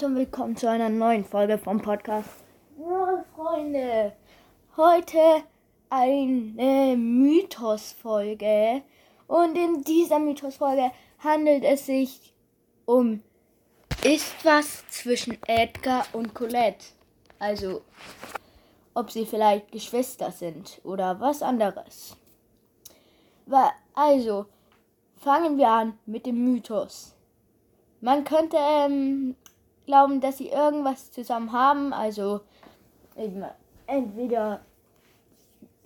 Leute und willkommen zu einer neuen Folge vom Podcast. Ja, Freunde, heute eine Mythos-Folge und in dieser Mythos-Folge handelt es sich um ist was zwischen Edgar und Colette. Also, ob sie vielleicht Geschwister sind oder was anderes. Also, fangen wir an mit dem Mythos. Man könnte ähm, glauben, dass sie irgendwas zusammen haben, also eben entweder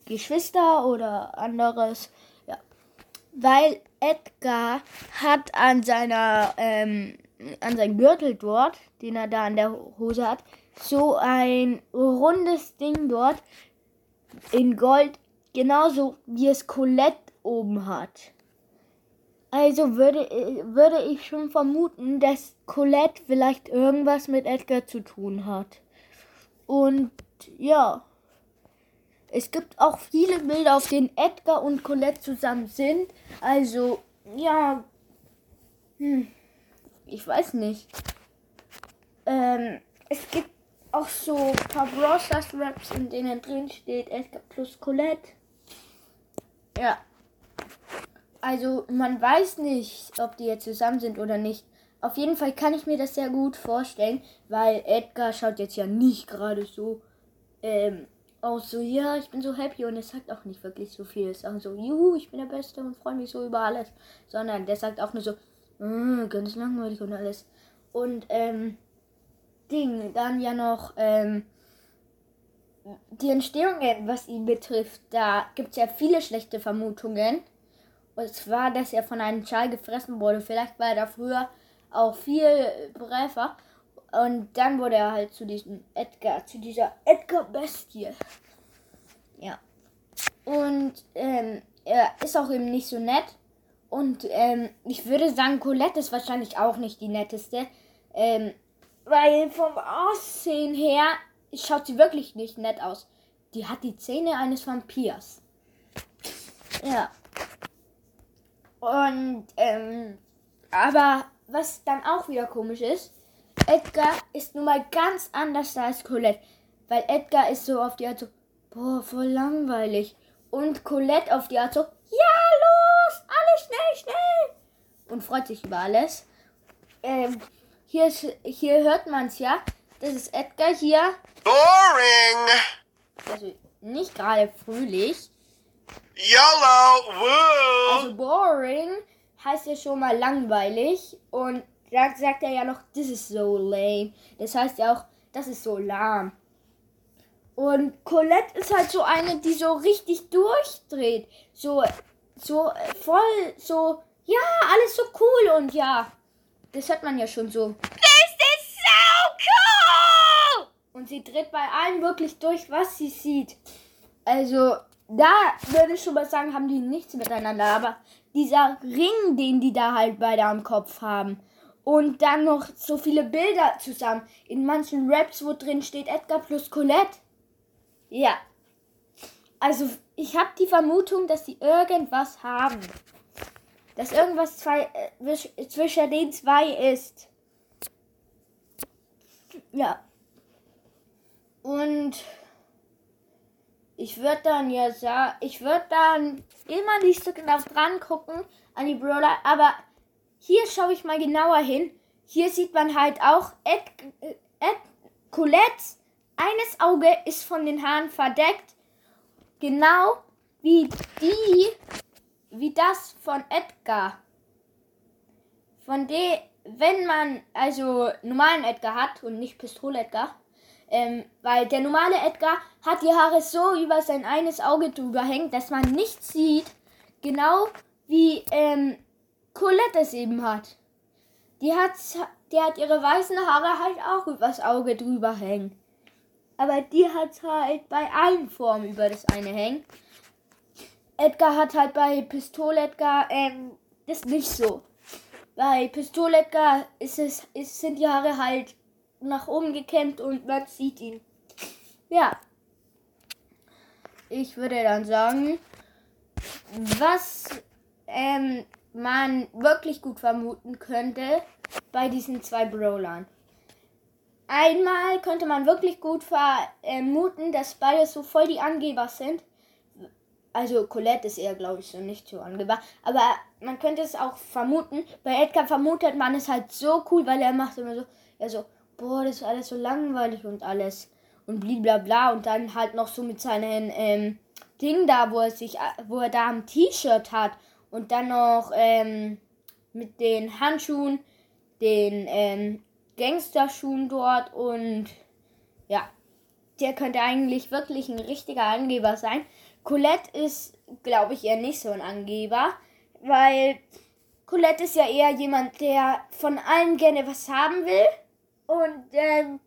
Geschwister oder anderes. Ja. Weil Edgar hat an seiner ähm, an seinem Gürtel dort, den er da an der Hose hat, so ein rundes Ding dort in Gold, genauso wie es Colette oben hat. Also würde, würde ich schon vermuten, dass Colette vielleicht irgendwas mit Edgar zu tun hat. Und ja. Es gibt auch viele Bilder, auf denen Edgar und Colette zusammen sind. Also, ja. Hm, ich weiß nicht. Ähm, es gibt auch so ein paar Brosters Raps, in denen drin steht Edgar plus Colette. Ja. Also man weiß nicht, ob die jetzt zusammen sind oder nicht. Auf jeden Fall kann ich mir das sehr gut vorstellen, weil Edgar schaut jetzt ja nicht gerade so ähm, aus, so ja, ich bin so happy und er sagt auch nicht wirklich so viel. Es sagt so, juhu, ich bin der Beste und freue mich so über alles. Sondern der sagt auch nur so, mm, ganz langweilig und alles. Und ähm, Ding, dann ja noch ähm, die Entstehungen, was ihn betrifft, da gibt es ja viele schlechte Vermutungen. Und zwar, dass er von einem Schal gefressen wurde. Vielleicht war er da früher auch viel Bräfer. Und dann wurde er halt zu diesem Edgar, zu dieser Edgar-Bestie. Ja. Und ähm, er ist auch eben nicht so nett. Und ähm, ich würde sagen, Colette ist wahrscheinlich auch nicht die netteste. Ähm, weil vom Aussehen her schaut sie wirklich nicht nett aus. Die hat die Zähne eines Vampirs. Ja. Und, ähm, aber was dann auch wieder komisch ist, Edgar ist nun mal ganz anders als Colette. Weil Edgar ist so auf die Art so, boah, voll langweilig. Und Colette auf die Art so, ja, los, alles schnell, schnell. Und freut sich über alles. Ähm, hier, ist, hier hört man es ja. Das ist Edgar hier. Boring. Also nicht gerade fröhlich. YOLO. Woo. Also boring heißt ja schon mal langweilig. Und dann sagt er ja noch, this is so lame. Das heißt ja auch, das ist so lahm. Und Colette ist halt so eine, die so richtig durchdreht. So, so äh, voll, so, ja, alles so cool und ja. Das hört man ja schon so. This is so cool. Und sie dreht bei allen wirklich durch, was sie sieht. Also, da würde ich schon mal sagen, haben die nichts miteinander. Aber dieser Ring, den die da halt beide am Kopf haben. Und dann noch so viele Bilder zusammen. In manchen Raps, wo drin steht Edgar plus Colette. Ja. Also, ich habe die Vermutung, dass sie irgendwas haben. Dass irgendwas zwei, äh, zwischen den zwei ist. Ja. Und ich würde dann ja sagen, ich würde dann immer nicht so genau dran gucken an die Brawler, aber hier schaue ich mal genauer hin. Hier sieht man halt auch Ed, Ed Colettes eines Auge ist von den Haaren verdeckt, genau wie die, wie das von Edgar. Von dem, wenn man also normalen Edgar hat und nicht Pistole Edgar, ähm, weil der normale Edgar hat die Haare so über sein eines Auge drüber hängt, dass man nichts sieht. Genau wie ähm, Colette es eben hat. Die hat, die hat ihre weißen Haare halt auch übers Auge drüber hängen. Aber die hat halt bei allen Formen über das eine hängen. Edgar hat halt bei Pistol Edgar ähm, das nicht so. Bei Pistol Edgar ist es, ist, sind die Haare halt nach oben gekämmt und man sieht ihn. Ja. Ich würde dann sagen, was ähm, man wirklich gut vermuten könnte bei diesen zwei Brawlern. einmal könnte man wirklich gut vermuten, dass beide so voll die Angeber sind. Also Colette ist eher, glaube ich, so nicht so angeber. Aber man könnte es auch vermuten. Bei Edgar vermutet man es halt so cool, weil er macht immer so, er so, boah, das ist alles so langweilig und alles. Und blablabla. Und dann halt noch so mit seinen ähm, Ding da, wo er sich, wo er da ein T-Shirt hat. Und dann noch ähm, mit den Handschuhen, den ähm, Gangsterschuhen dort und ja, der könnte eigentlich wirklich ein richtiger Angeber sein. Colette ist, glaube ich, eher nicht so ein Angeber, weil Colette ist ja eher jemand, der von allen gerne was haben will. Und ähm,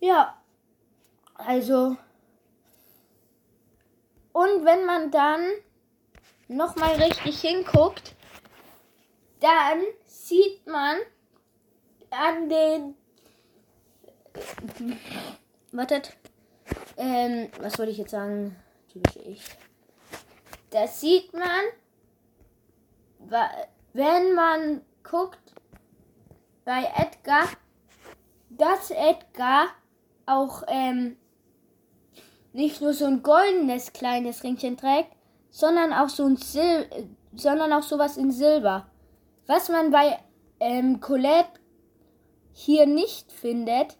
ja, also. Und wenn man dann nochmal richtig hinguckt, dann sieht man an den. Wartet. Ähm, was wollte ich jetzt sagen? Typisch ich. Das sieht man, wenn man guckt bei Edgar, dass Edgar auch ähm, nicht nur so ein goldenes kleines Ringchen trägt, sondern auch so ein Sil sondern auch sowas in Silber. Was man bei ähm, Colette hier nicht findet.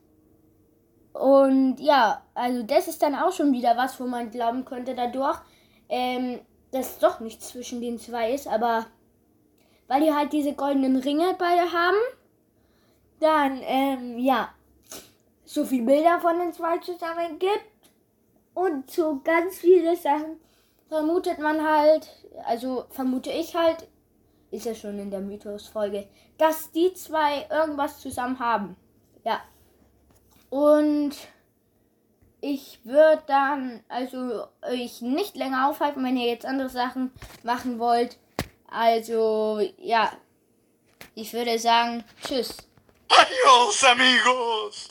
Und ja, also das ist dann auch schon wieder was, wo man glauben könnte dadurch, ähm, dass doch nichts zwischen den zwei ist, aber weil die halt diese goldenen Ringe beide haben, dann, ähm, ja, so viele Bilder von den zwei zusammen gibt und so ganz viele Sachen vermutet man halt, also vermute ich halt, ist ja schon in der Mythos-Folge, dass die zwei irgendwas zusammen haben. Ja. Und ich würde dann also euch nicht länger aufhalten, wenn ihr jetzt andere Sachen machen wollt. Also, ja. Ich würde sagen, tschüss. Adiós amigos.